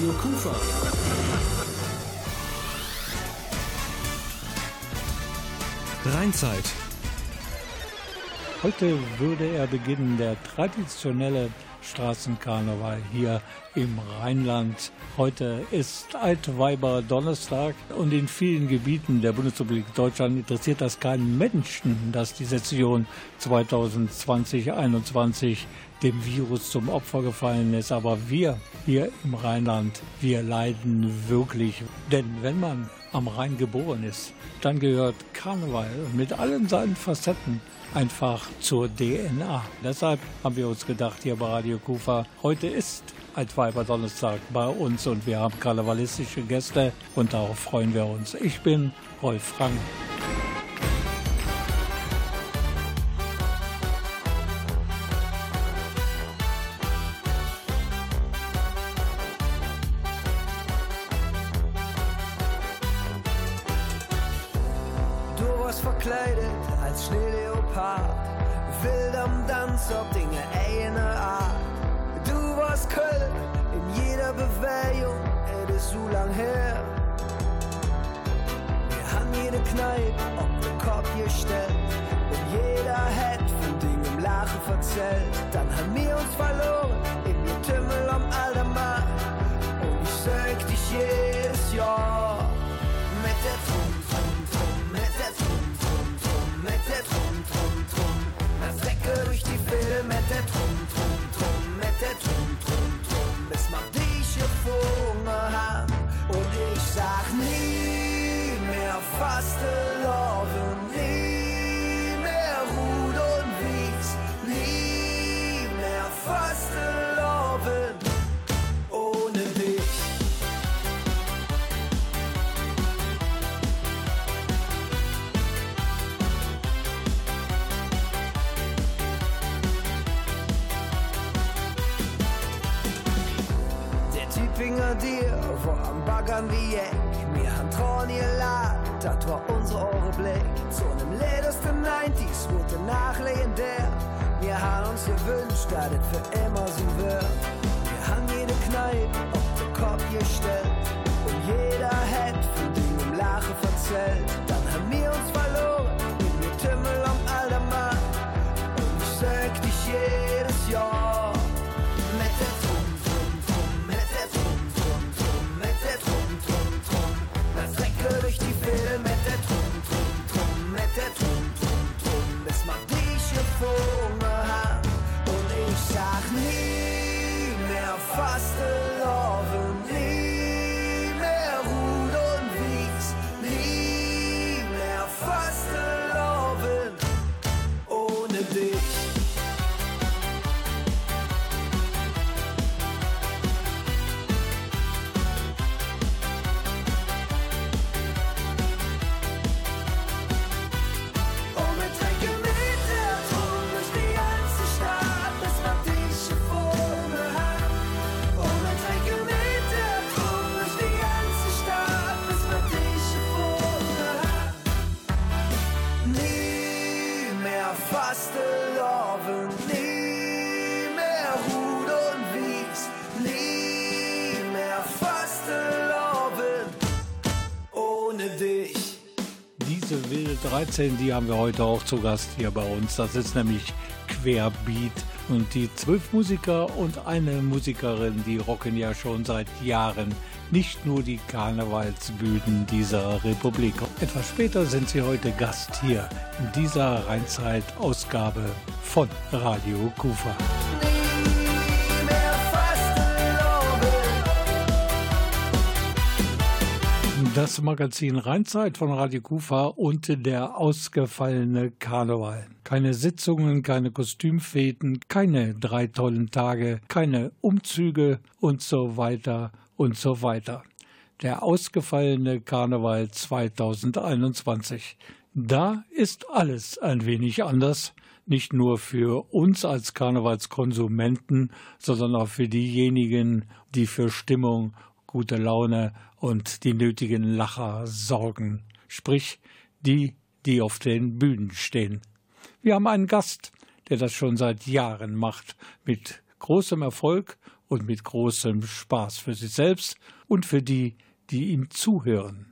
Radio Kufa. Rheinzeit. Heute würde er beginnen, der traditionelle Straßenkarneval hier im Rheinland. Heute ist Altweiber Donnerstag und in vielen Gebieten der Bundesrepublik Deutschland interessiert das keinen Menschen, dass die Session 2020-21 dem Virus zum Opfer gefallen ist. Aber wir hier im Rheinland, wir leiden wirklich. Denn wenn man am Rhein geboren ist, dann gehört Karneval mit allen seinen Facetten einfach zur DNA. Deshalb haben wir uns gedacht, hier bei Radio Kufa, heute ist Altweiber Donnerstag bei uns und wir haben karnevalistische Gäste und darauf freuen wir uns. Ich bin Rolf Frank. Wie Eck. Mir han Tron ihr Lag, dat war unsere Ohre Blick. Zu nem letzten 90s wurde nach legendär. Wir haben uns gewünscht, dass es für immer so wird. Wir haben jede Kneipe auf den Kopf gestellt. Und jeder hat von dem Lache verzählt. Dann haben wir uns 13, die haben wir heute auch zu Gast hier bei uns. Das ist nämlich Querbeat. Und die zwölf Musiker und eine Musikerin, die rocken ja schon seit Jahren nicht nur die Karnevalsbühnen dieser Republik. Etwas später sind sie heute Gast hier in dieser Rheinzeit-Ausgabe von Radio Kufa. Das Magazin Rheinzeit von Radio Kufa und der ausgefallene Karneval. Keine Sitzungen, keine Kostümfäden, keine drei tollen Tage, keine Umzüge und so weiter und so weiter. Der ausgefallene Karneval 2021. Da ist alles ein wenig anders nicht nur für uns als Karnevalskonsumenten, sondern auch für diejenigen, die für Stimmung, gute Laune und die nötigen Lacher sorgen, sprich die, die auf den Bühnen stehen. Wir haben einen Gast, der das schon seit Jahren macht, mit großem Erfolg und mit großem Spaß für sich selbst und für die, die ihm zuhören.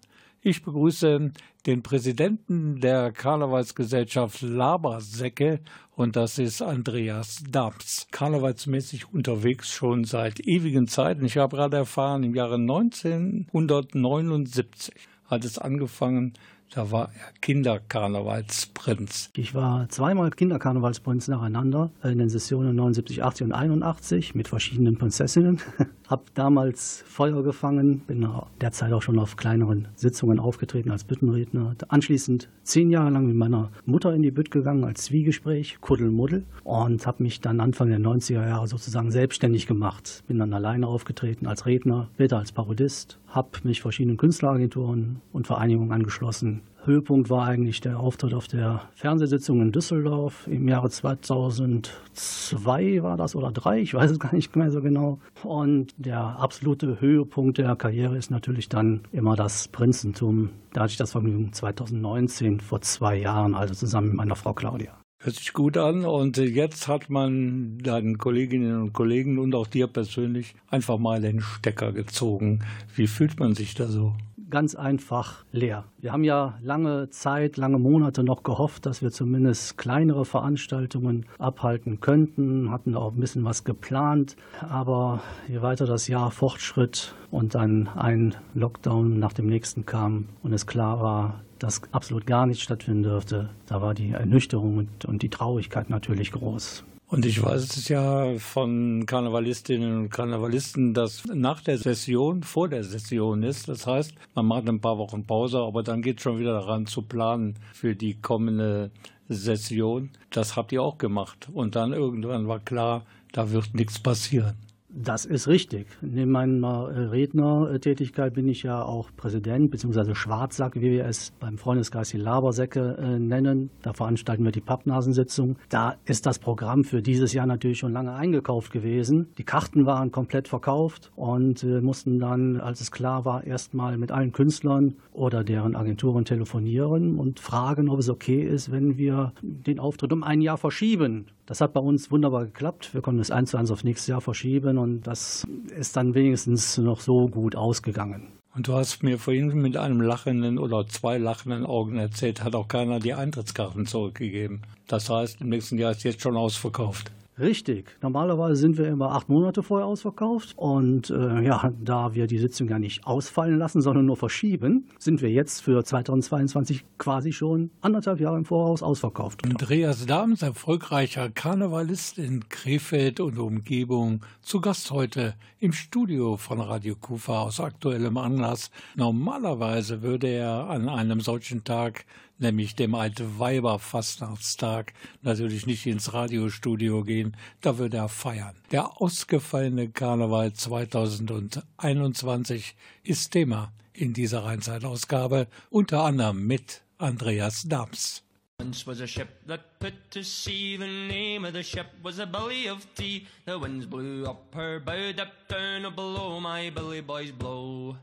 Ich begrüße den Präsidenten der Karnevalsgesellschaft Labersäcke und das ist Andreas Dams. Karnevalsmäßig unterwegs schon seit ewigen Zeiten. Ich habe gerade erfahren, im Jahre 1979 hat es angefangen, da war er Kinderkarnevalsprinz. Ich war zweimal Kinderkarnevalsprinz nacheinander in den Sessionen 79, 80 und 81 mit verschiedenen Prinzessinnen. Hab damals Feuer gefangen, bin derzeit auch schon auf kleineren Sitzungen aufgetreten als Büttenredner. Anschließend zehn Jahre lang mit meiner Mutter in die Bütt gegangen als Zwiegespräch, Kuddelmuddel und habe mich dann Anfang der 90er Jahre sozusagen selbstständig gemacht. Bin dann alleine aufgetreten als Redner, später als Parodist, habe mich verschiedenen Künstleragenturen und Vereinigungen angeschlossen, Höhepunkt war eigentlich der Auftritt auf der Fernsehsitzung in Düsseldorf im Jahre 2002 war das oder drei, ich weiß es gar nicht mehr so genau. Und der absolute Höhepunkt der Karriere ist natürlich dann immer das Prinzentum. Da hatte ich das Vergnügen 2019 vor zwei Jahren, also zusammen mit meiner Frau Claudia. Hört sich gut an und jetzt hat man deinen Kolleginnen und Kollegen und auch dir persönlich einfach mal den Stecker gezogen. Wie fühlt man sich da so? ganz einfach leer. Wir haben ja lange Zeit, lange Monate noch gehofft, dass wir zumindest kleinere Veranstaltungen abhalten könnten, hatten auch ein bisschen was geplant, aber je weiter das Jahr fortschritt und dann ein Lockdown nach dem nächsten kam und es klar war, dass absolut gar nichts stattfinden dürfte, da war die Ernüchterung und, und die Traurigkeit natürlich groß. Und ich weiß es ja von Karnevalistinnen und Karnevalisten, dass nach der Session vor der Session ist. Das heißt, man macht ein paar Wochen Pause, aber dann geht es schon wieder daran zu planen für die kommende Session. Das habt ihr auch gemacht. Und dann irgendwann war klar, da wird nichts passieren. Das ist richtig. Neben meiner äh, Rednertätigkeit bin ich ja auch Präsident bzw. Schwarzsack, wie wir es beim Freundeskreis die Labersäcke äh, nennen. Da veranstalten wir die Pappnasensitzung. Da ist das Programm für dieses Jahr natürlich schon lange eingekauft gewesen. Die Karten waren komplett verkauft und wir mussten dann, als es klar war, erstmal mit allen Künstlern oder deren Agenturen telefonieren und fragen, ob es okay ist, wenn wir den Auftritt um ein Jahr verschieben. Das hat bei uns wunderbar geklappt. Wir konnten es eins zu eins auf nächstes Jahr verschieben und das ist dann wenigstens noch so gut ausgegangen. Und du hast mir vorhin mit einem lachenden oder zwei lachenden Augen erzählt, hat auch keiner die Eintrittskarten zurückgegeben. Das heißt, im nächsten Jahr ist jetzt schon ausverkauft. Richtig. Normalerweise sind wir immer acht Monate vorher ausverkauft. Und äh, ja, da wir die Sitzung ja nicht ausfallen lassen, sondern nur verschieben, sind wir jetzt für 2022 quasi schon anderthalb Jahre im Voraus ausverkauft. Andreas Dahms, erfolgreicher Karnevalist in Krefeld und Umgebung, zu Gast heute im Studio von Radio Kufa aus aktuellem Anlass. Normalerweise würde er an einem solchen Tag nämlich dem Alte Weiber Fastnachtstag, natürlich nicht ins Radiostudio gehen, da würde er feiern. Der ausgefallene Karneval 2021 ist Thema in dieser Rheinzeitausgabe, unter anderem mit Andreas Dams. Once was a ship that put to sea. The name of the ship was a Billy of Tea. The winds blew up her bow, up down below my Billy boys blow.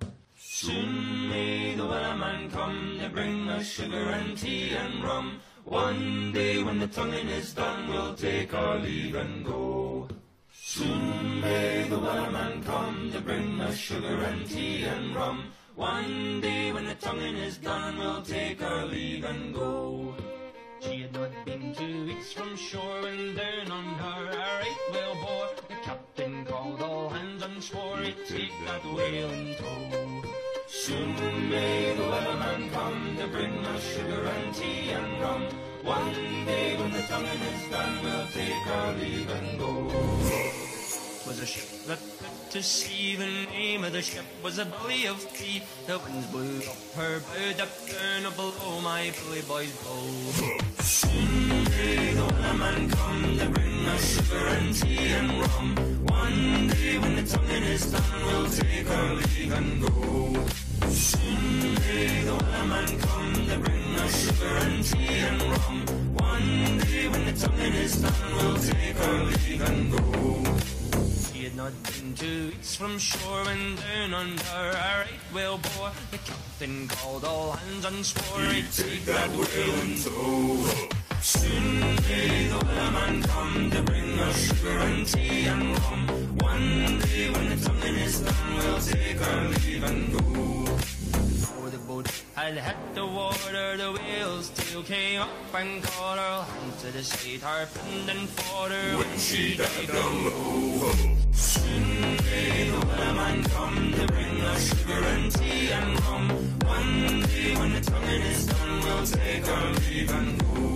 Soon may the wellerman come to bring us sugar and tea and rum. One day when the tonguing is done, we'll take our leave and go. Soon may the wellerman come to bring us sugar and tea and rum. One day when the tonguing is done, we'll take our leave and go. She had not been two weeks from shore when down on her a right whale bore. The captain called all hands and swore he'd take that whale in tow. Soon may the weatherman come to bring us sugar and tea and rum. One day when the tonguing is done, we'll take our leave and go. Was a ship that put to sea, the name of the ship was a Billy of Tea. The winds blew up her bow, up down below my Billy boys blow. Soon may the weatherman come to bring us sugar and tea and rum. One day when the tonguing is done, we'll take our leave and go. Soon the come bring us sugar and tea and rum. One day when the tonguing is done, we'll take our leave and go. He had not been two weeks from shore when down under a right whale bore. The captain called all hands and swore he'd take that whale in tow. Soon may the weatherman come to bring us sugar and tea and rum. One day when the tonguing is done, we'll take our leave and go. Before the boat had hit the water, the whale's tail came up and caught her. Hand to the side, harping and fought her when she dived down low. Soon may the wellerman come to bring us sugar and tea and rum. One day when the tonguing is done, we'll take our leave and go.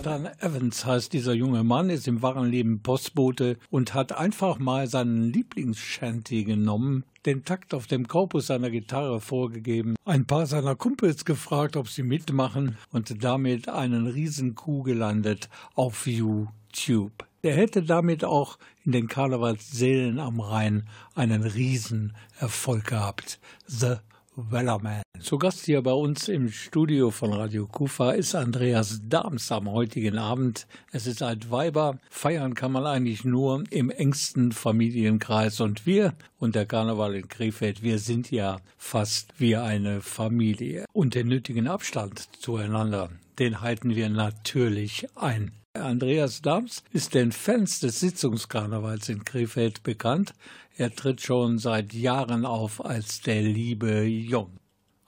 Nathan Evans heißt dieser junge Mann, ist im wahren Leben Postbote und hat einfach mal seinen Lieblingsshanty genommen, den Takt auf dem Korpus seiner Gitarre vorgegeben, ein paar seiner Kumpels gefragt, ob sie mitmachen und damit einen Riesenkuh gelandet auf YouTube. Er hätte damit auch in den Karnevalssälen am Rhein einen Riesenerfolg gehabt. The Wellerman. Zu Gast hier bei uns im Studio von Radio Kufa ist Andreas Dahms am heutigen Abend. Es ist Altweiber. Feiern kann man eigentlich nur im engsten Familienkreis. Und wir und der Karneval in Krefeld, wir sind ja fast wie eine Familie. Und den nötigen Abstand zueinander, den halten wir natürlich ein. Andreas Dahms ist den Fans des Sitzungskarnevals in Krefeld bekannt. Er tritt schon seit Jahren auf als der liebe Jung.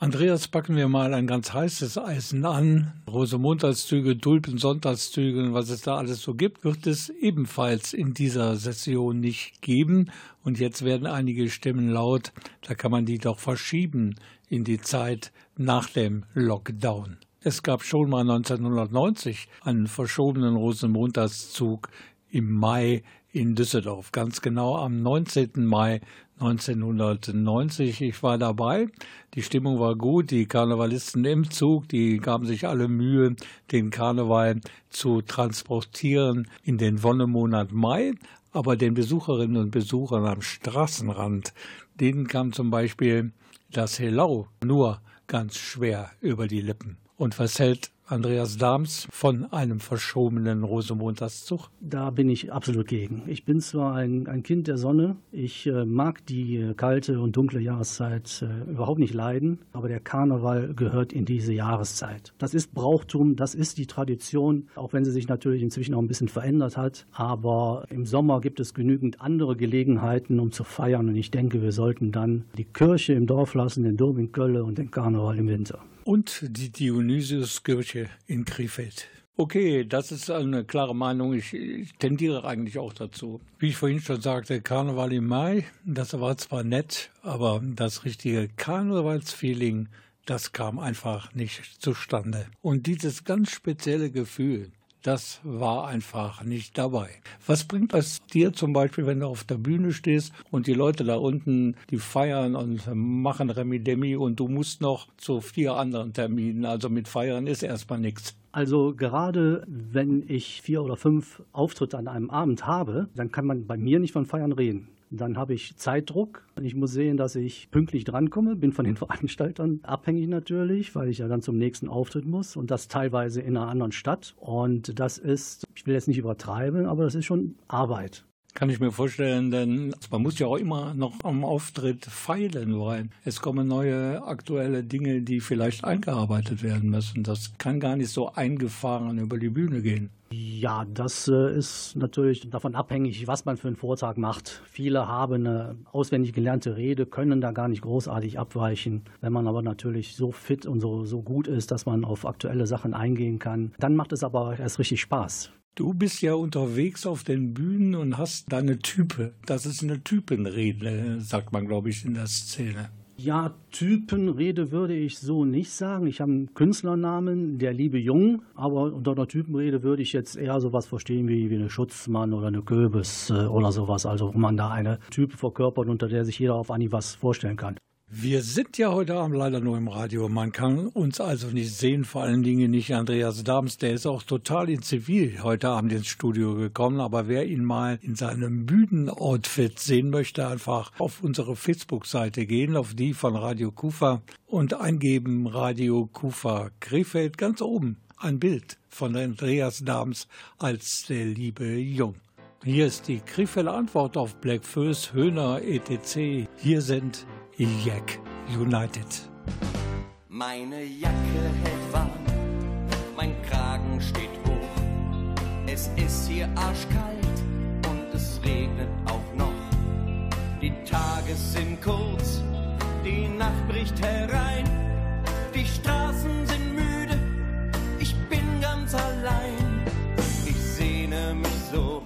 Andreas, packen wir mal ein ganz heißes Eisen an. Rosemontagszüge, Tulpensonntagszüge, was es da alles so gibt, wird es ebenfalls in dieser Session nicht geben. Und jetzt werden einige Stimmen laut, da kann man die doch verschieben in die Zeit nach dem Lockdown. Es gab schon mal 1990 einen verschobenen Rosenmontagszug im Mai in Düsseldorf, ganz genau am 19. Mai 1990. Ich war dabei. Die Stimmung war gut. Die Karnevalisten im Zug, die gaben sich alle Mühe, den Karneval zu transportieren in den Wonnemonat Mai. Aber den Besucherinnen und Besuchern am Straßenrand, denen kam zum Beispiel das Hello nur ganz schwer über die Lippen. Und was hält Andreas Dahms von einem verschobenen Rosenmontagszug? Da bin ich absolut gegen. Ich bin zwar ein, ein Kind der Sonne, ich äh, mag die äh, kalte und dunkle Jahreszeit äh, überhaupt nicht leiden, aber der Karneval gehört in diese Jahreszeit. Das ist Brauchtum, das ist die Tradition, auch wenn sie sich natürlich inzwischen auch ein bisschen verändert hat. Aber im Sommer gibt es genügend andere Gelegenheiten, um zu feiern. Und ich denke, wir sollten dann die Kirche im Dorf lassen, den Dom in Kölle und den Karneval im Winter und die Dionysiuskirche in Krefeld. Okay, das ist eine klare Meinung. Ich, ich, tendiere eigentlich auch dazu. Wie ich vorhin schon sagte, Karneval im Mai, das war zwar nett, aber das richtige Karnevalsfeeling, das kam einfach nicht zustande. Und dieses ganz spezielle Gefühl, das war einfach nicht dabei. Was bringt das dir zum Beispiel, wenn du auf der Bühne stehst und die Leute da unten, die feiern und machen Remi-Demi und du musst noch zu vier anderen Terminen, also mit Feiern ist erstmal nichts. Also gerade wenn ich vier oder fünf Auftritte an einem Abend habe, dann kann man bei mir nicht von Feiern reden. Dann habe ich Zeitdruck. Ich muss sehen, dass ich pünktlich drankomme. Bin von den Veranstaltern abhängig natürlich, weil ich ja dann zum nächsten Auftritt muss und das teilweise in einer anderen Stadt. Und das ist, ich will jetzt nicht übertreiben, aber das ist schon Arbeit. Kann ich mir vorstellen, denn man muss ja auch immer noch am Auftritt feilen, weil es kommen neue aktuelle Dinge, die vielleicht eingearbeitet werden müssen. Das kann gar nicht so eingefahren über die Bühne gehen. Ja, das äh, ist natürlich davon abhängig, was man für einen Vortrag macht. Viele haben eine auswendig gelernte Rede, können da gar nicht großartig abweichen. Wenn man aber natürlich so fit und so, so gut ist, dass man auf aktuelle Sachen eingehen kann, dann macht es aber erst richtig Spaß. Du bist ja unterwegs auf den Bühnen und hast deine Type. Das ist eine Typenrede, sagt man, glaube ich, in der Szene. Ja, Typenrede würde ich so nicht sagen. Ich habe einen Künstlernamen, der liebe Jung, aber unter einer Typenrede würde ich jetzt eher sowas verstehen wie, wie eine Schutzmann oder eine Köbis äh, oder sowas. Also wo man da eine Type verkörpert, unter der sich jeder auf Anhieb was vorstellen kann. Wir sind ja heute Abend leider nur im Radio. Man kann uns also nicht sehen, vor allen Dingen nicht Andreas Dams. Der ist auch total in Zivil heute Abend ins Studio gekommen. Aber wer ihn mal in seinem Bühnenoutfit sehen möchte, einfach auf unsere Facebook-Seite gehen, auf die von Radio Kufa und eingeben Radio Kufa Krefeld ganz oben. Ein Bild von Andreas Dams als der liebe Jung. Hier ist die Krefelder Antwort auf Black Föß, Höhner, etc. Hier sind Iljek United. Meine Jacke hält warm, mein Kragen steht hoch. Es ist hier arschkalt und es regnet auch noch. Die Tage sind kurz, die Nacht bricht herein. Die Straßen sind müde, ich bin ganz allein. Ich sehne mich so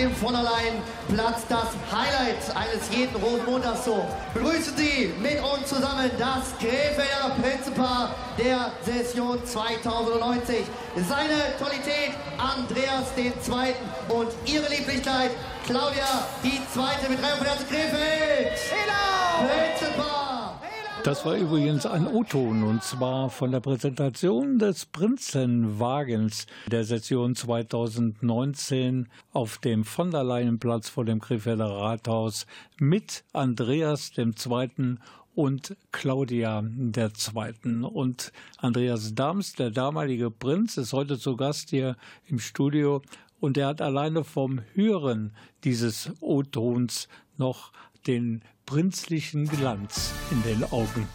dem Vorderleinplatz das Highlight eines jeden Rosenmontags so. Begrüßen Sie mit uns zusammen das Krefelder Prinzenpaar der Session 2090. Seine Tollität Andreas II. und ihre Lieblichkeit Claudia die Zweite mit 3 von Herzen Krefeld. Prinzenpaar. Das war übrigens ein O-Ton und zwar von der Präsentation des Prinzenwagens der Session 2019 auf dem von der Leyenplatz vor dem Krefelder Rathaus mit Andreas II. und Claudia II. Und Andreas Dams, der damalige Prinz, ist heute zu Gast hier im Studio und er hat alleine vom Hören dieses O-Tons noch den prinzlichen Glanz in den Augen.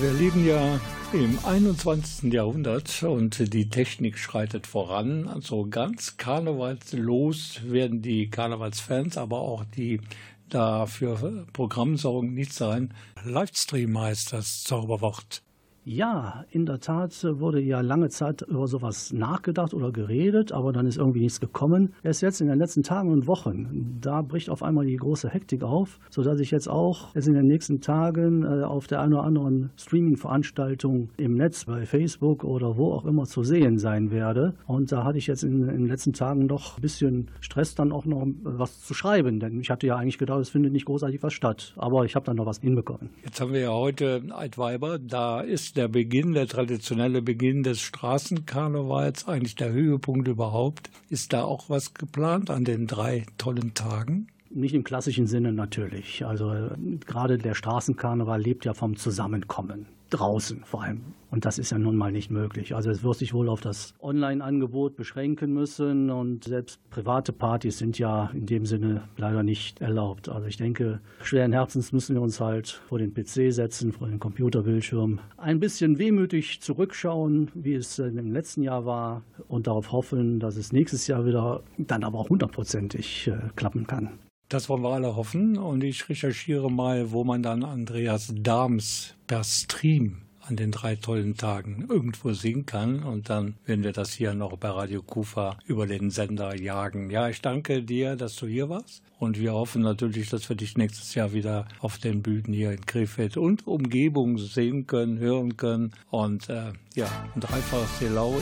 Wir leben ja im 21. Jahrhundert und die Technik schreitet voran. Also ganz karnevalslos werden die Karnevalsfans, aber auch die dafür Programm sorgen, nicht sein. Livestream heißt das Zauberwort. Ja, in der Tat wurde ja lange Zeit über sowas nachgedacht oder geredet, aber dann ist irgendwie nichts gekommen. Erst jetzt in den letzten Tagen und Wochen, da bricht auf einmal die große Hektik auf, sodass ich jetzt auch jetzt in den nächsten Tagen äh, auf der einen oder anderen Streaming-Veranstaltung im Netz, bei Facebook oder wo auch immer zu sehen sein werde. Und da hatte ich jetzt in, in den letzten Tagen noch ein bisschen Stress, dann auch noch was zu schreiben, denn ich hatte ja eigentlich gedacht, es findet nicht großartig was statt. Aber ich habe dann noch was hinbekommen. Jetzt haben wir ja heute Altweiber, da ist der Beginn, der traditionelle Beginn des Straßenkarnevals, eigentlich der Höhepunkt überhaupt. Ist da auch was geplant an den drei tollen Tagen? Nicht im klassischen Sinne natürlich. Also gerade der Straßenkarneval lebt ja vom Zusammenkommen draußen vor allem. Und das ist ja nun mal nicht möglich. Also es wird sich wohl auf das Online-Angebot beschränken müssen und selbst private Partys sind ja in dem Sinne leider nicht erlaubt. Also ich denke, schweren Herzens müssen wir uns halt vor den PC setzen, vor den Computerbildschirm, ein bisschen wehmütig zurückschauen, wie es im letzten Jahr war und darauf hoffen, dass es nächstes Jahr wieder dann aber auch hundertprozentig äh, klappen kann. Das wollen wir alle hoffen. Und ich recherchiere mal, wo man dann Andreas Dahms per Stream an den drei tollen Tagen irgendwo singen kann. Und dann werden wir das hier noch bei Radio Kufa über den Sender jagen. Ja, ich danke dir, dass du hier warst. Und wir hoffen natürlich, dass wir dich nächstes Jahr wieder auf den Bühnen hier in Krefeld und Umgebung sehen können, hören können. Und äh, ja, ein dreifaches Helau.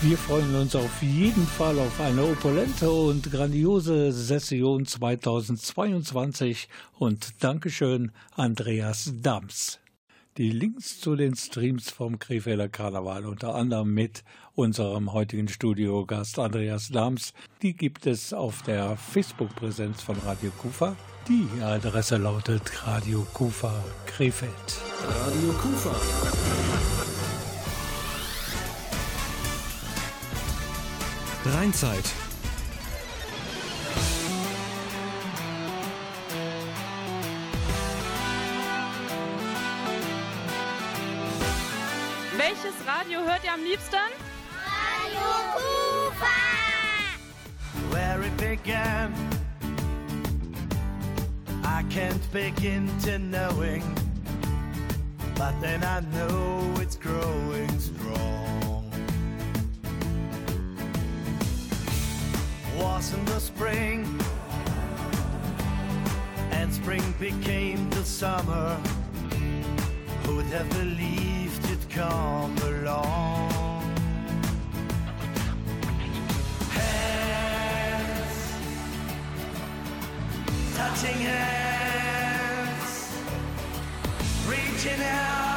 Wir freuen uns auf jeden Fall auf eine opulente und grandiose Session 2022. Und Dankeschön, Andreas Dams. Die Links zu den Streams vom Krefelder Karneval, unter anderem mit unserem heutigen Studiogast Andreas Dams, die gibt es auf der Facebook-Präsenz von Radio Kufa. Die Adresse lautet Radio Kufa Krefeld. Radio Kufa. Rheinzeit. Radio hört ihr am liebsten? Radio Kufa! Where it began, I can't begin to knowing, but then I know it's growing strong. Was in the spring, and spring became the summer. Who'd have believed it'd come along? Hands, touching hands, reaching out,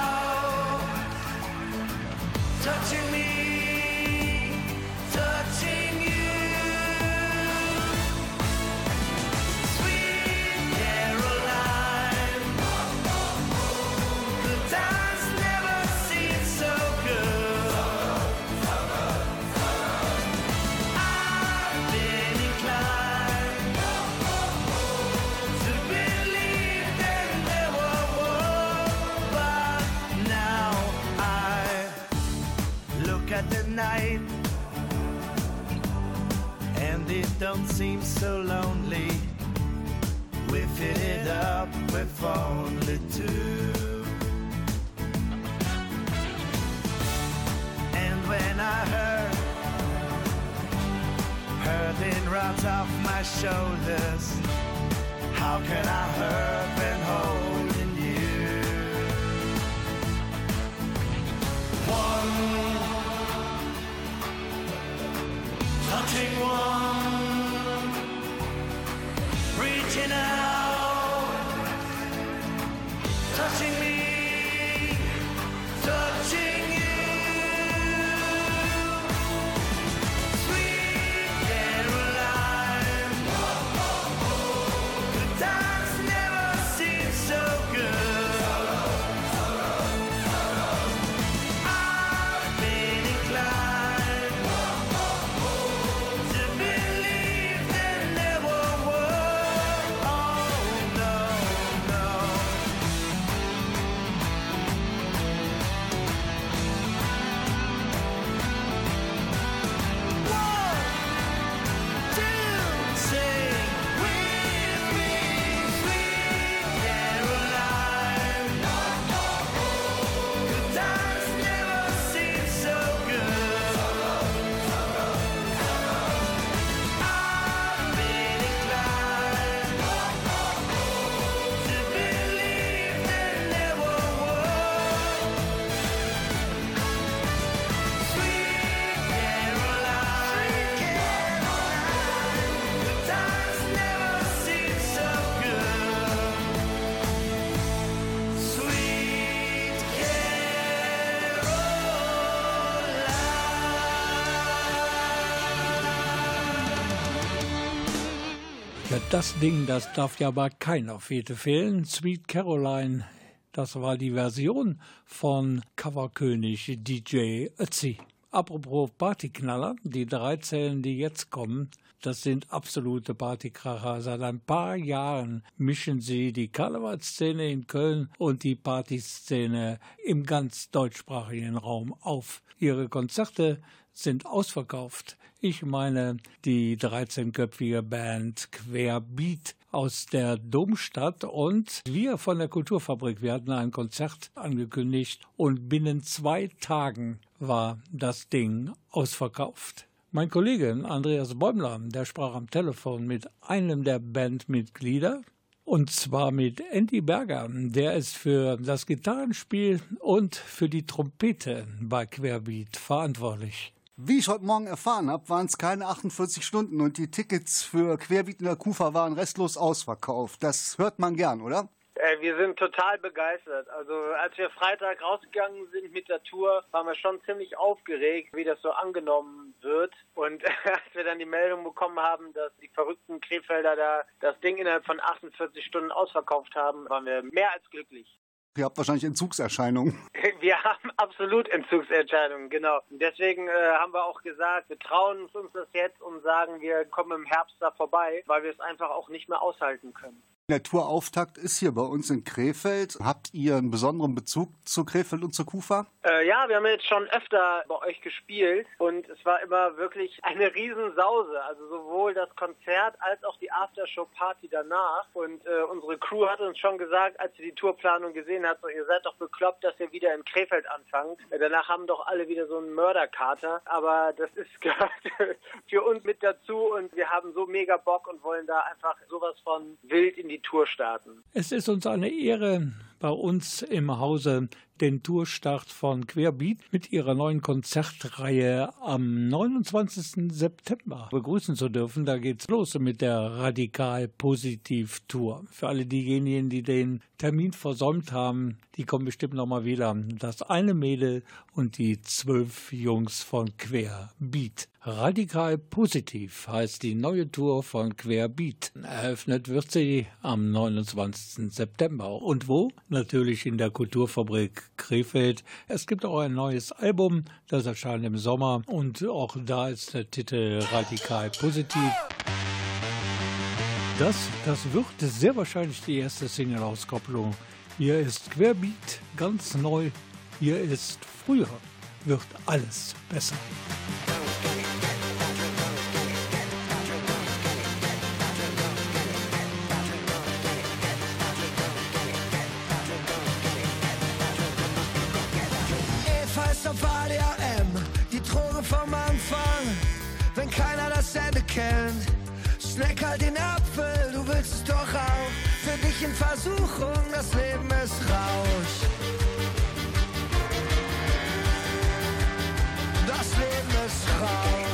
das Ding, das darf ja aber keiner Fete fehlen. Sweet Caroline, das war die Version von Coverkönig DJ Ötzi. Apropos Partyknaller, die drei Zellen, die jetzt kommen, das sind absolute Partykracher. Seit ein paar Jahren mischen sie die Karnevalszene in Köln und die Partyszene im ganz deutschsprachigen Raum auf. Ihre Konzerte sind ausverkauft. Ich meine die 13-köpfige Band Querbeat aus der Domstadt und wir von der Kulturfabrik, wir hatten ein Konzert angekündigt und binnen zwei Tagen war das Ding ausverkauft. Mein Kollege Andreas Bäumler, der sprach am Telefon mit einem der Bandmitglieder, und zwar mit Andy Berger. Der ist für das Gitarrenspiel und für die Trompete bei Querbeat verantwortlich. Wie ich heute Morgen erfahren habe, waren es keine 48 Stunden und die Tickets für Querbeat in der Kufa waren restlos ausverkauft. Das hört man gern, oder? Äh, wir sind total begeistert. Also als wir Freitag rausgegangen sind mit der Tour, waren wir schon ziemlich aufgeregt, wie das so angenommen wird. Und als wir dann die Meldung bekommen haben, dass die verrückten Krefelder da das Ding innerhalb von 48 Stunden ausverkauft haben, waren wir mehr als glücklich. Ihr habt wahrscheinlich Entzugserscheinungen. Wir haben absolut Entzugserscheinungen, genau. Deswegen äh, haben wir auch gesagt, wir trauen uns das jetzt und sagen, wir kommen im Herbst da vorbei, weil wir es einfach auch nicht mehr aushalten können. Der Tourauftakt ist hier bei uns in Krefeld. Habt ihr einen besonderen Bezug zu Krefeld und zu Kufa? Äh, ja, wir haben jetzt schon öfter bei euch gespielt und es war immer wirklich eine Riesensause. Also sowohl das Konzert als auch die Aftershow-Party danach. Und äh, unsere Crew hat uns schon gesagt, als sie die Tourplanung gesehen hat, so, ihr seid doch bekloppt, dass ihr wieder in Krefeld anfangt. Äh, danach haben doch alle wieder so einen Mörderkater. Aber das ist gehört für uns mit dazu und wir haben so mega Bock und wollen da einfach sowas von wild in die Tour starten. Es ist uns eine Ehre, bei uns im Hause den Tourstart von Querbeat mit ihrer neuen Konzertreihe am 29. September begrüßen zu dürfen. Da geht's los mit der Radikal Positiv Tour. Für alle diejenigen, die den Termin versäumt haben, die kommen bestimmt nochmal wieder. Das eine Mädel und die zwölf Jungs von Querbeat. Radikal Positiv heißt die neue Tour von Querbeat. Eröffnet wird sie am 29. September. Und wo? Natürlich in der Kulturfabrik Krefeld. Es gibt auch ein neues Album, das erscheint im Sommer und auch da ist der Titel Radikal Positiv. Das, das wird sehr wahrscheinlich die erste Single-Auskopplung. Hier ist Querbeat, ganz neu. Hier ist Früher wird alles besser. Snack halt den Apfel, du willst es doch auch. Für dich in Versuchung, das Leben ist Rausch. Das Leben ist Rausch.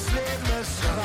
sleepless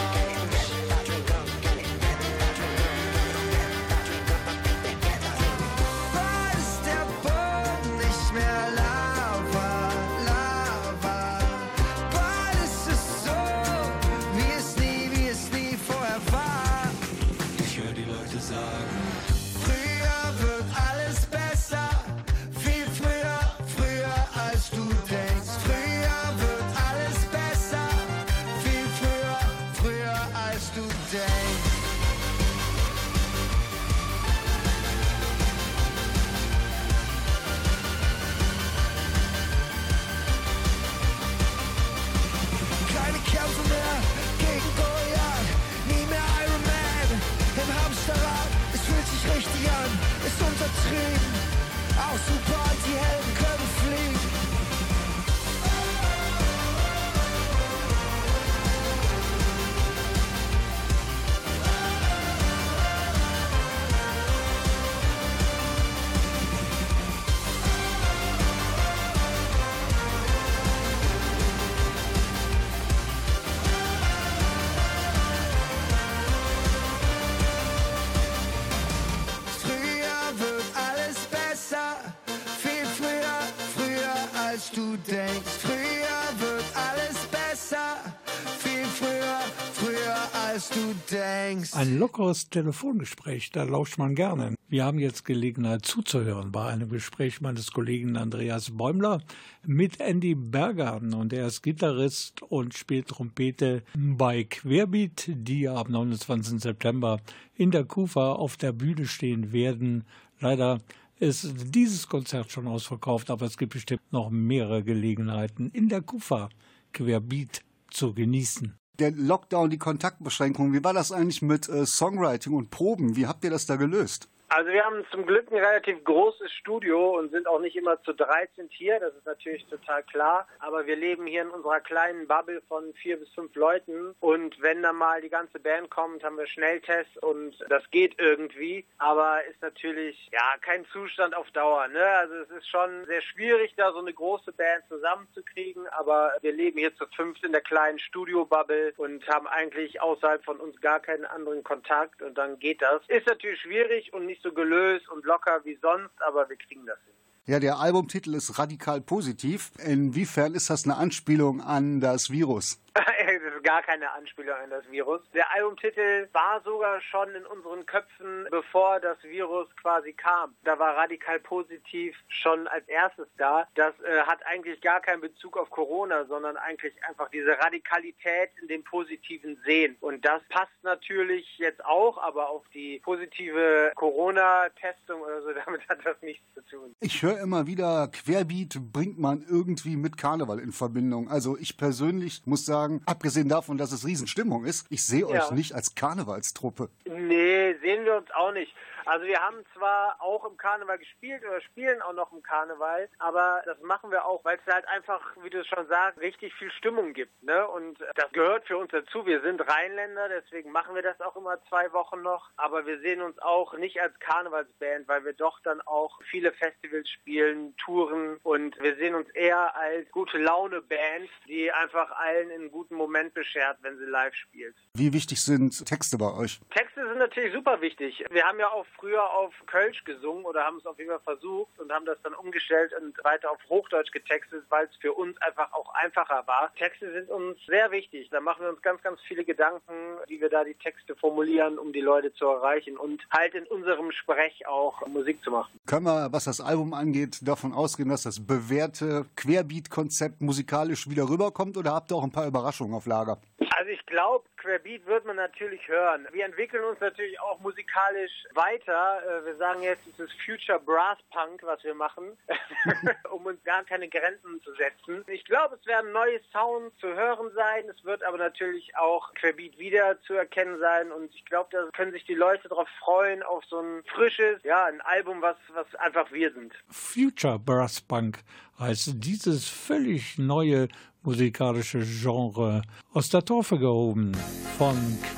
Ein lockeres Telefongespräch, da lauscht man gerne. Wir haben jetzt Gelegenheit zuzuhören bei einem Gespräch meines Kollegen Andreas Bäumler mit Andy Berger. Und er ist Gitarrist und spielt Trompete bei Querbeat, die am 29. September in der Kufa auf der Bühne stehen werden. Leider ist dieses Konzert schon ausverkauft, aber es gibt bestimmt noch mehrere Gelegenheiten in der Kufa Querbeat zu genießen der Lockdown, die Kontaktbeschränkungen, wie war das eigentlich mit äh, Songwriting und Proben? Wie habt ihr das da gelöst? Also wir haben zum Glück ein relativ großes Studio und sind auch nicht immer zu 13 hier, das ist natürlich total klar. Aber wir leben hier in unserer kleinen Bubble von vier bis fünf Leuten und wenn dann mal die ganze Band kommt, haben wir Schnelltests und das geht irgendwie. Aber ist natürlich ja kein Zustand auf Dauer. Ne? Also es ist schon sehr schwierig, da so eine große Band zusammenzukriegen. Aber wir leben hier zu fünft in der kleinen Studio-Bubble und haben eigentlich außerhalb von uns gar keinen anderen Kontakt und dann geht das. Ist natürlich schwierig und nicht so gelöst und locker wie sonst, aber wir kriegen das hin. Ja, der Albumtitel ist radikal positiv. Inwiefern ist das eine Anspielung an das Virus? gar keine Anspielung an das Virus. Der Albumtitel war sogar schon in unseren Köpfen, bevor das Virus quasi kam. Da war radikal positiv schon als erstes da. Das äh, hat eigentlich gar keinen Bezug auf Corona, sondern eigentlich einfach diese Radikalität in dem positiven Sehen. Und das passt natürlich jetzt auch, aber auf die positive Corona-Testung oder so, damit hat das nichts zu tun. Ich höre immer wieder, Querbeat bringt man irgendwie mit Karneval in Verbindung. Also ich persönlich muss sagen, abgesehen davon, dass es Riesenstimmung ist, ich sehe euch Ja. nicht als Karnevalstruppe. Nee, sehen wir uns auch nicht. Also wir haben zwar auch im Karneval gespielt oder spielen auch noch im Karneval, aber das machen wir auch, weil es halt einfach, wie du es schon sagst, richtig viel Stimmung gibt. Ne? Und das gehört für uns dazu. Wir sind Rheinländer, deswegen machen wir das auch immer zwei Wochen noch. Aber wir sehen uns auch nicht als Karnevalsband, weil wir doch dann auch viele Festivals spielen, Touren und wir sehen uns eher als gute Laune-Band, die einfach allen einen guten Moment beschert, wenn sie live spielt. Wie wichtig sind Texte bei euch? Texte sind natürlich super wichtig. Wir haben ja auch früher auf Kölsch gesungen oder haben es auf jeden Fall versucht und haben das dann umgestellt und weiter auf Hochdeutsch getextet, weil es für uns einfach auch einfacher war. Texte sind uns sehr wichtig. Da machen wir uns ganz, ganz viele Gedanken, wie wir da die Texte formulieren, um die Leute zu erreichen und halt in unserem Sprech auch Musik zu machen. Können wir, was das Album angeht, davon ausgehen, dass das bewährte Querbeat-Konzept musikalisch wieder rüberkommt oder habt ihr auch ein paar Überraschungen auf Lager? Also ich glaube, Querbeat wird man natürlich hören. Wir entwickeln uns natürlich auch musikalisch weiter. Äh, Wir sagen jetzt, es ist Future Brass Punk, was wir machen, um uns gar keine Grenzen zu setzen. Ich glaube, es werden neue Sounds zu hören sein. Es wird aber natürlich auch Querbeat wieder zu erkennen sein. Und ich glaube, da können sich die Leute darauf freuen, auf so ein frisches, ja, ein Album, was, was einfach wir sind. Future Brass Punk heißt dieses völlig neue musikalische Genre aus der Taufe gehoben von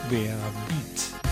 Querbeat.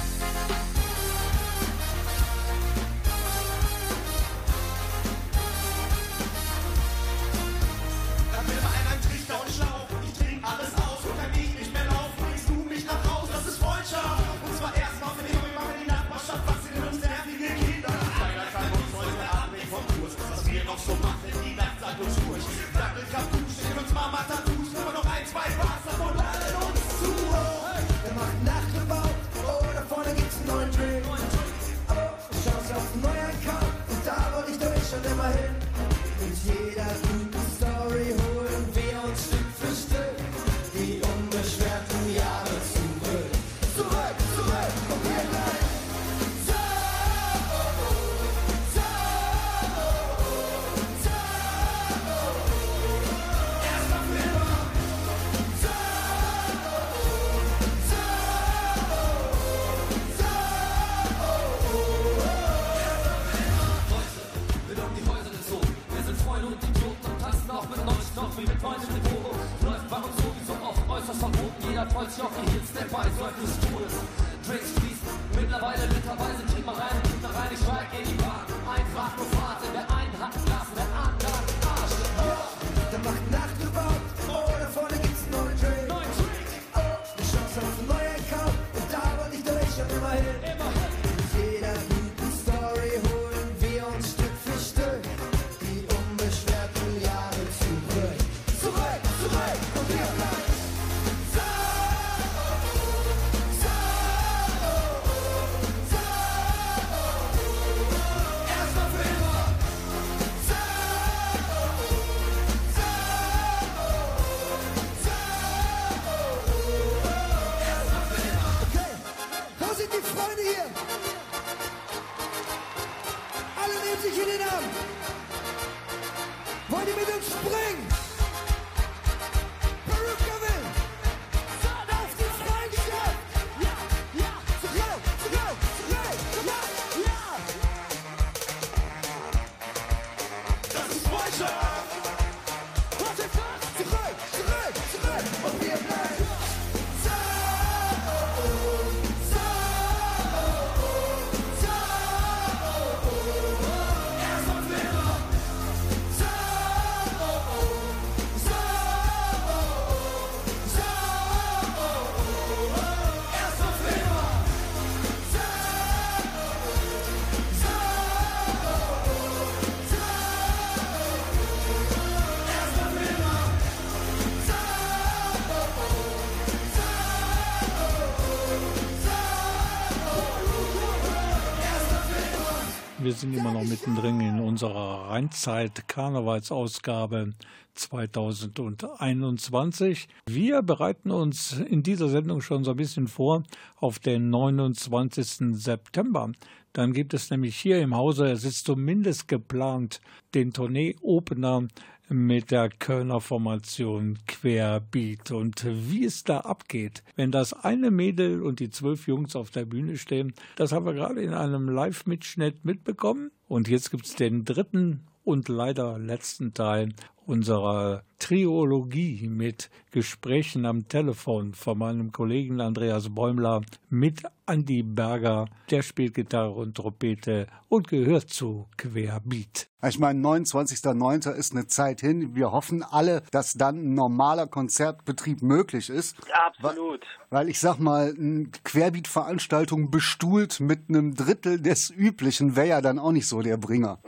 Sind immer noch mittendrin in unserer Rheinzeit-Karnevalsausgabe 2021. Wir bereiten uns in dieser Sendung schon so ein bisschen vor auf den 29. September. Dann gibt es nämlich hier im Hause, es ist zumindest geplant, den Tournee-Opener mit der Kölner Formation Querbeat. Und wie es da abgeht, wenn das eine Mädel und die zwölf Jungs auf der Bühne stehen, das haben wir gerade in einem Live-Mitschnitt mitbekommen. Und jetzt gibt es den dritten und leider letzten Teil unserer Triologie mit Gesprächen am Telefon von meinem Kollegen Andreas Bäumler mit Andy Berger. Der spielt Gitarre und Trompete und gehört zu Querbeat. Ich meine, 29.09. ist eine Zeit hin. Wir hoffen alle, dass dann ein normaler Konzertbetrieb möglich ist. Absolut. Weil ich sag mal, eine Querbeat-Veranstaltung bestuhlt mit einem Drittel des Üblichen wäre ja dann auch nicht so der Bringer.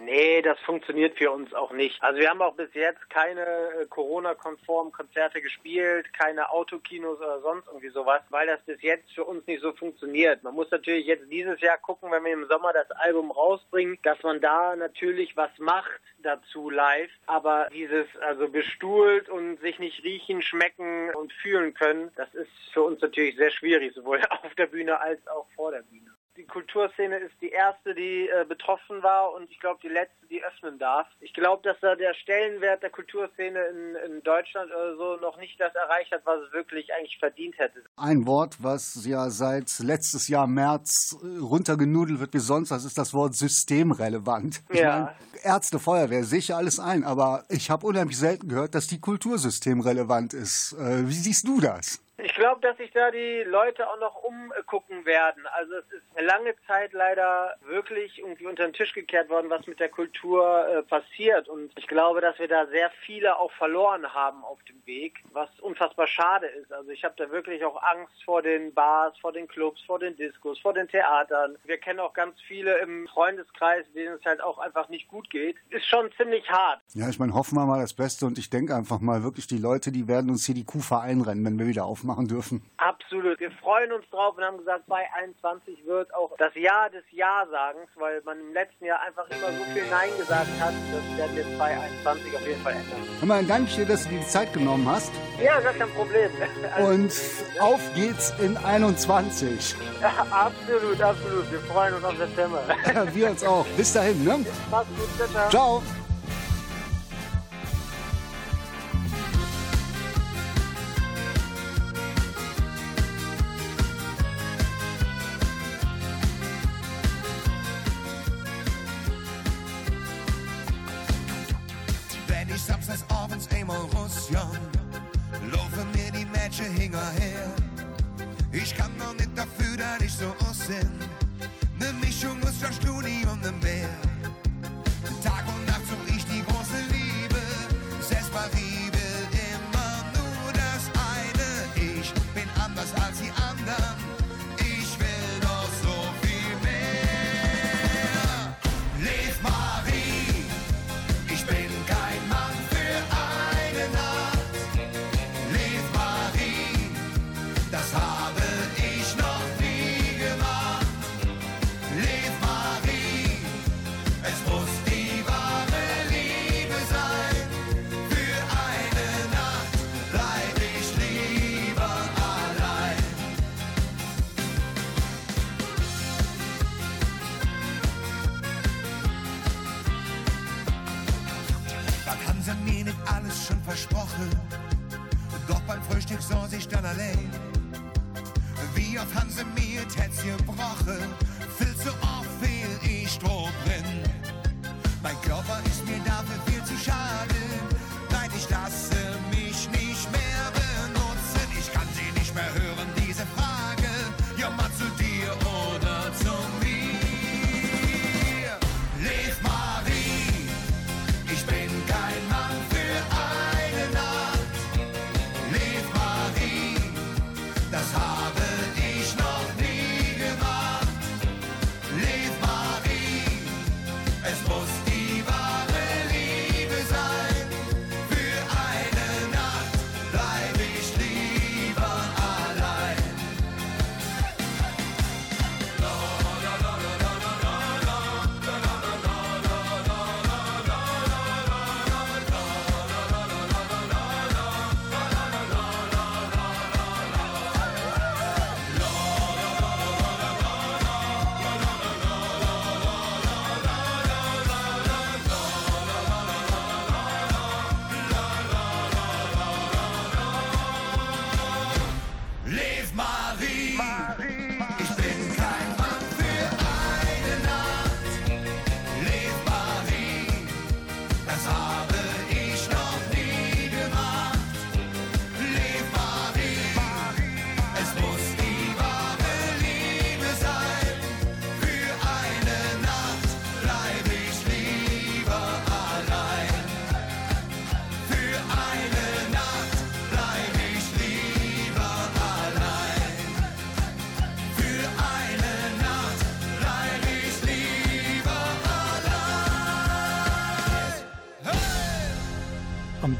Das funktioniert für uns auch nicht. Also wir haben auch bis jetzt keine äh, Corona-konformen Konzerte gespielt, keine Autokinos oder sonst irgendwie sowas, weil das bis jetzt für uns nicht so funktioniert. Man muss natürlich jetzt dieses Jahr gucken, wenn wir im Sommer das Album rausbringen, dass man da natürlich was macht dazu live. Aber dieses also bestuhlt und sich nicht riechen, schmecken und fühlen können, das ist für uns natürlich sehr schwierig, sowohl auf der Bühne als auch vor der Bühne die Kulturszene ist die erste, die äh, betroffen war und ich glaube die letzte, die öffnen darf. Ich glaube, dass da der Stellenwert der Kulturszene in, in Deutschland oder so noch nicht das erreicht hat, was es wirklich eigentlich verdient hätte. Ein Wort, was ja seit letztes Jahr März äh, runtergenudelt wird wie sonst, das ist das Wort systemrelevant. Ich Ja. meine, Ärzte, Feuerwehr, sicher alles ein, aber ich habe unheimlich selten gehört, dass die Kultursystemrelevant ist. Äh, wie siehst du das? Ich glaube, dass sich da die Leute auch noch umgucken werden. Also es ist eine lange Zeit leider wirklich irgendwie unter den Tisch gekehrt worden, was mit der Kultur äh, passiert. Und ich glaube, dass wir da sehr viele auch verloren haben auf dem Weg, was unfassbar schade ist. Also ich habe da wirklich auch Angst vor den Bars, vor den Clubs, vor den Diskos, vor den Theatern. Wir kennen auch ganz viele im Freundeskreis, denen es halt auch einfach nicht gut geht. Ist schon ziemlich hart. Ja, ich meine, hoffen wir mal das Beste und ich denke einfach mal wirklich, die Leute, die werden uns hier die Kufa einrennen, wenn wir wieder aufmachen dürfen. Absolut. Wir freuen uns drauf und haben gesagt, bei 21 wird auch das Jahr des Ja-Sagens, weil man im letzten Jahr einfach immer so viel Nein gesagt hat. Das werden wir 2021 auf jeden Fall ändern. Hör mal, danke dir, dass du dir die Zeit genommen hast. Ja, gar kein Problem. Und auf geht's in 21. Ja, absolut, absolut. Wir freuen uns auf September. Wir uns auch. Bis dahin, ne? Mach's gut, ciao, ciao.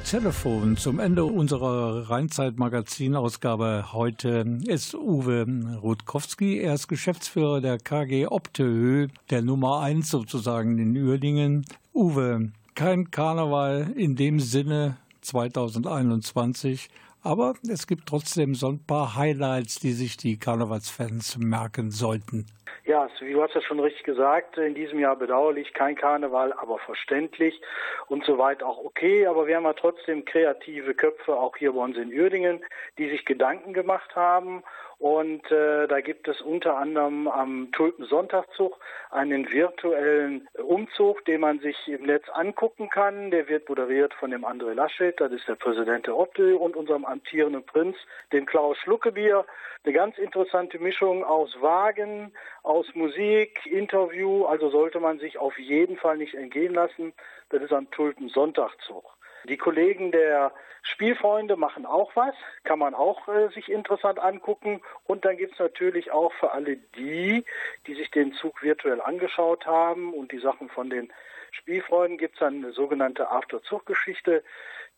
Telefon zum Ende unserer Rheinzeit-Magazin-Ausgabe heute ist Uwe Rutkowski. Er ist Geschäftsführer der KG Optehö, der Nummer 1 sozusagen in Uerdingen. Uwe, kein Karneval in dem Sinne 2021, aber es gibt trotzdem so ein paar Highlights, die sich die Karnevalsfans merken sollten. Ja, du hast ja schon richtig gesagt, in diesem Jahr bedauerlich kein Karneval, aber verständlich und soweit auch okay. Aber wir haben ja trotzdem kreative Köpfe, auch hier bei uns in Uerdingen, die sich Gedanken gemacht haben. Und äh, da gibt es unter anderem am Tulpensonntagszug einen virtuellen Umzug, den man sich im Netz angucken kann. Der wird moderiert von dem André Laschet, das ist der Präsident der Opel, und unserem amtierenden Prinz, dem Klaus Schluckebier. Eine ganz interessante Mischung aus Wagen, aus Musik, Interview, also sollte man sich auf jeden Fall nicht entgehen lassen. Das ist am Tulpensonntagszug. Die Kollegen der Spielfreunde machen auch was, kann man auch äh, sich interessant angucken. Und dann gibt's natürlich auch für alle die, die sich den Zug virtuell angeschaut haben und die Sachen von den Spielfreunden, gibt's dann eine sogenannte After-Zug-Geschichte.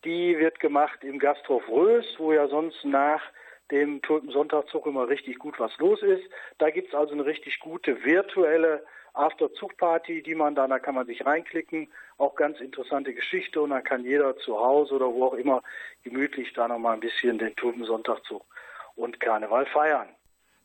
Die wird gemacht im Gasthof Rös, wo ja sonst nach dem Tulpensonntagszug immer richtig gut was los ist. Da gibt's also eine richtig gute virtuelle After-Zug-Party, die man dann, da kann man sich reinklicken, auch ganz interessante Geschichte und dann kann jeder zu Hause oder wo auch immer gemütlich da nochmal ein bisschen den Tulpensonntagszug und Karneval feiern.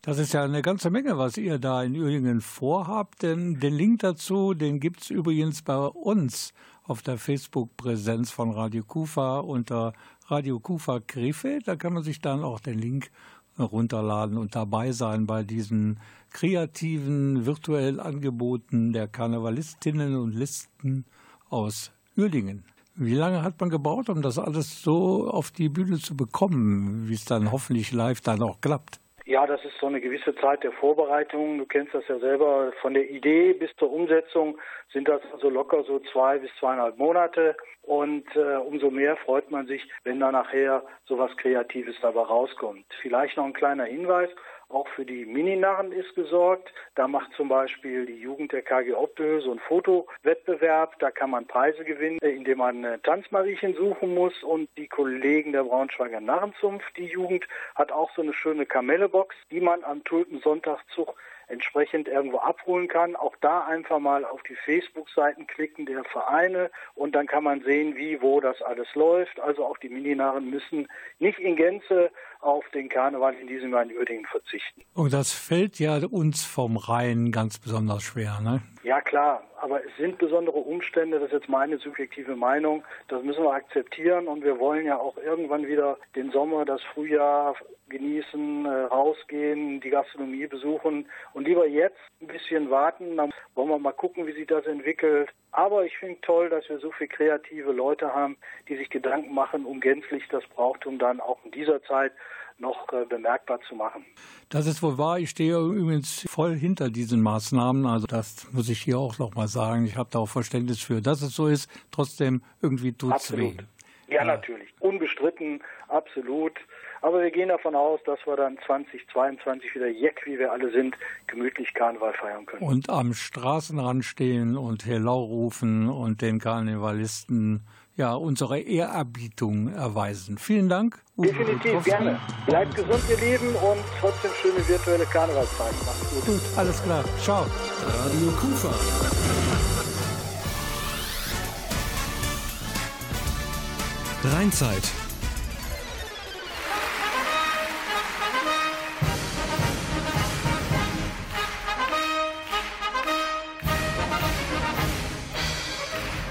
Das ist ja eine ganze Menge, was ihr da in Uerdingen vorhabt. Denn den Link dazu, den gibt's übrigens bei uns auf der Facebook-Präsenz von Radio Kufa unter Radio Kufa Krefeld. Da kann man sich dann auch den Link runterladen und dabei sein bei diesen kreativen virtuellen Angeboten der Karnevalistinnen und Listen aus Uerdingen. Wie lange hat man gebraucht, um das alles so auf die Bühne zu bekommen, wie es dann hoffentlich live dann auch klappt? Ja, das ist so eine gewisse Zeit der Vorbereitung. Du kennst das ja selber. Von der Idee bis zur Umsetzung sind das also locker so zwei bis zweieinhalb Monate. Und äh, umso mehr freut man sich, wenn da nachher so was Kreatives dabei rauskommt. Vielleicht noch ein kleiner Hinweis. Auch für die Mininarren ist gesorgt. Da macht zum Beispiel die Jugend der KG Optö so einen Fotowettbewerb. Da kann man Preise gewinnen, indem man äh, Tanzmariechen suchen muss. Und die Kollegen der Braunschweiger Narrenzunft, die Jugend, hat auch so eine schöne Kamellebox, die man am Tulpensonntagszug entsprechend irgendwo abholen kann. Auch da einfach mal auf die Facebook-Seiten klicken der Vereine und dann kann man sehen, wie, wo das alles läuft. Also auch die Mininaren müssen nicht in Gänze auf den Karneval in diesem Jahr in Uerdingen verzichten. Und das fällt ja uns vom Rhein ganz besonders schwer, ne? Ja klar, aber es sind besondere Umstände, das ist jetzt meine subjektive Meinung, das müssen wir akzeptieren und wir wollen ja auch irgendwann wieder den Sommer, das Frühjahr genießen, äh, rausgehen, die Gastronomie besuchen und lieber jetzt ein bisschen warten, dann wollen wir mal gucken, wie sich das entwickelt. Aber ich finde toll, dass wir so viele kreative Leute haben, die sich Gedanken machen, um gänzlich das Brauchtum dann auch in dieser Zeit noch äh, bemerkbar zu machen. Das ist wohl wahr. Ich stehe übrigens voll hinter diesen Maßnahmen. Also das muss ich hier auch noch mal sagen. Ich habe da auch Verständnis für, dass es so ist. Trotzdem irgendwie tut es weh. Ja, ja, natürlich. Unbestritten, absolut. Aber wir gehen davon aus, dass wir dann 2022 wieder jeck, wie wir alle sind, gemütlich Karneval feiern können. Und am Straßenrand stehen und Hello rufen und den Karnevalisten ja, unsere Ehrerbietung erweisen. Vielen Dank. Definitiv, gerne. Bleibt gesund, ihr Lieben, und trotzdem schöne virtuelle Karnevalszeit. Macht's gut. Gut, alles klar. Ciao. Radio Kufa. Rheinzeit.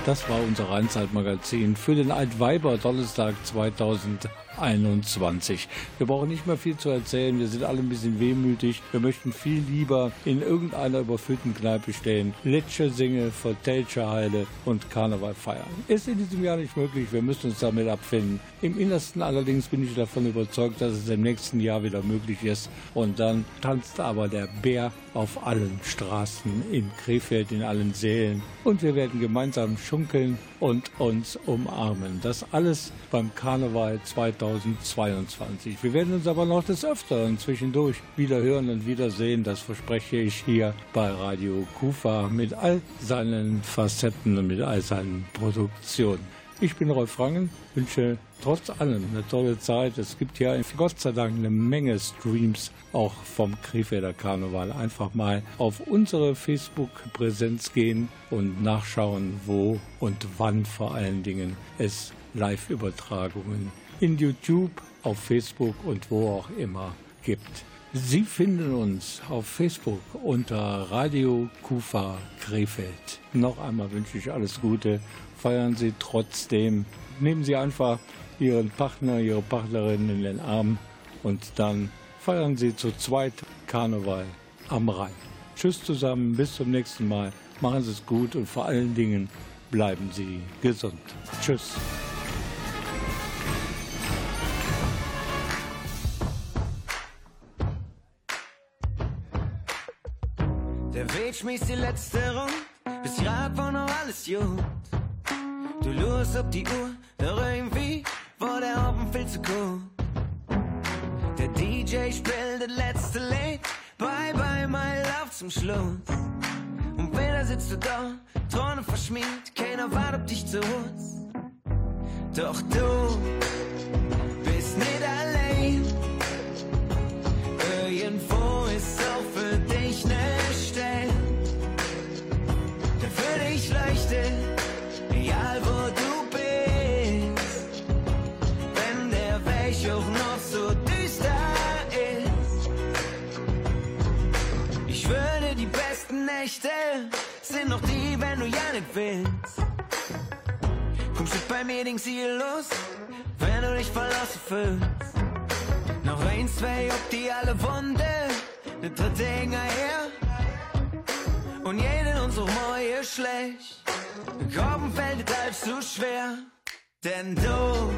Das war unser Rheinzeitmagazin für den Altweiber Donnerstag 2000. 21. Wir brauchen nicht mehr viel zu erzählen. Wir sind alle ein bisschen wehmütig. Wir möchten viel lieber in irgendeiner überfüllten Kneipe stehen, Letsche singe, Verteltsche heile und Karneval feiern. Ist in diesem Jahr nicht möglich. Wir müssen uns damit abfinden. Im Innersten allerdings bin ich davon überzeugt, dass es im nächsten Jahr wieder möglich ist. Und dann tanzt aber der Bär auf allen Straßen in Krefeld, in allen Sälen. Und wir werden gemeinsam schunkeln und uns umarmen. Das alles beim Karneval 2022. Wir werden uns aber noch des Öfteren zwischendurch wieder hören und wiedersehen. Das verspreche ich hier bei Radio Kufa mit all seinen Facetten und mit all seinen Produktionen. Ich bin Rolf Rangen, wünsche trotz allem eine tolle Zeit. Es gibt ja Gott sei Dank eine Menge Streams auch vom Krefelder Karneval. Einfach mal auf unsere Facebook-Präsenz gehen und nachschauen, wo und wann vor allen Dingen es Live-Übertragungen in YouTube, auf Facebook und wo auch immer gibt. Sie finden uns auf Facebook unter Radio Kufa Krefeld. Noch einmal wünsche ich alles Gute. Feiern Sie trotzdem. Nehmen Sie einfach Ihren Partner, Ihre Partnerin in den Arm und dann feiern Sie zu zweit Karneval am Rhein. Tschüss zusammen, bis zum nächsten Mal. Machen Sie es gut und vor allen Dingen bleiben Sie gesund. Tschüss. Schmiss die letzte Runde, bis grad war noch alles gut. Du lust auf die Uhr, doch irgendwie war der Abend viel zu gut. Der DJ spielt das letzte Lied, bye bye, my love zum Schluss. Und wieder sitzt du da, Träume verschmiert, keiner wartet auf dich zu Hus. Doch du nicht willst. Kommst du bei mir den Ziel los, wenn du dich verlassen fühlst. Noch eins, zwei, ob die alle Wunde, ne dritte her. Und jeden unserer Mäue schlecht. Kommen fällt es zu schwer, denn du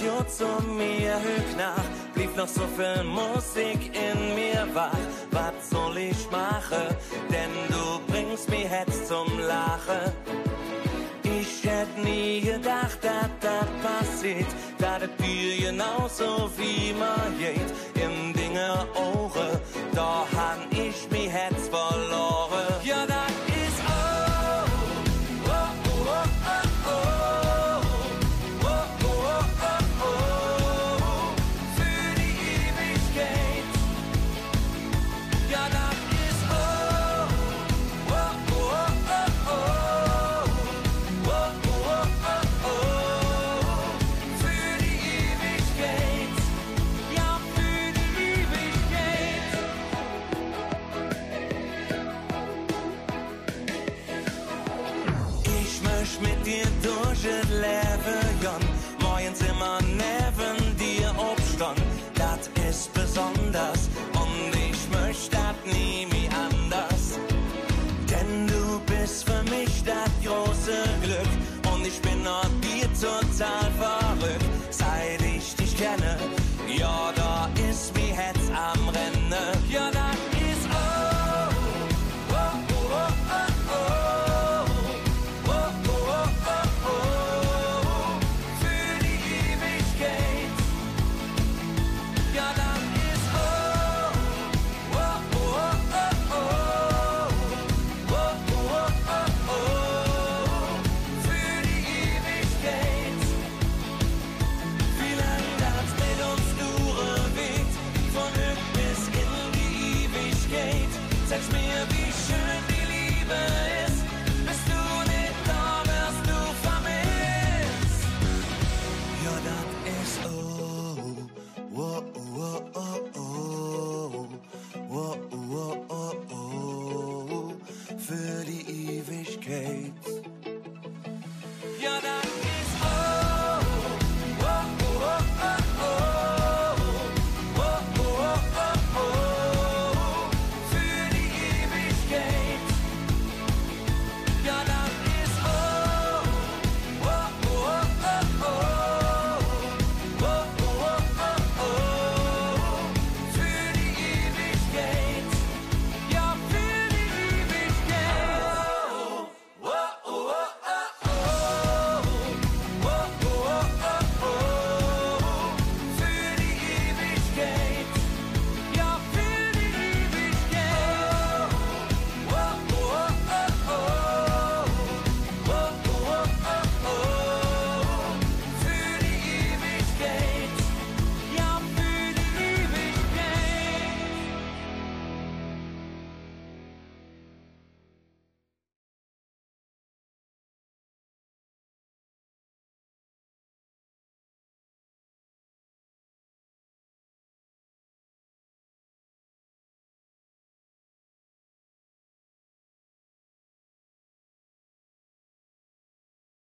so zu mir, hüg nach, blieb noch so viel Musik in mir wach. Was soll ich machen? Denn du bringst mich jetzt zum Lachen. Ich hätte nie gedacht, dass das passiert, dass es dir genauso wie man geht. Im Dinge Ohren, da han ich mich Herz verloren.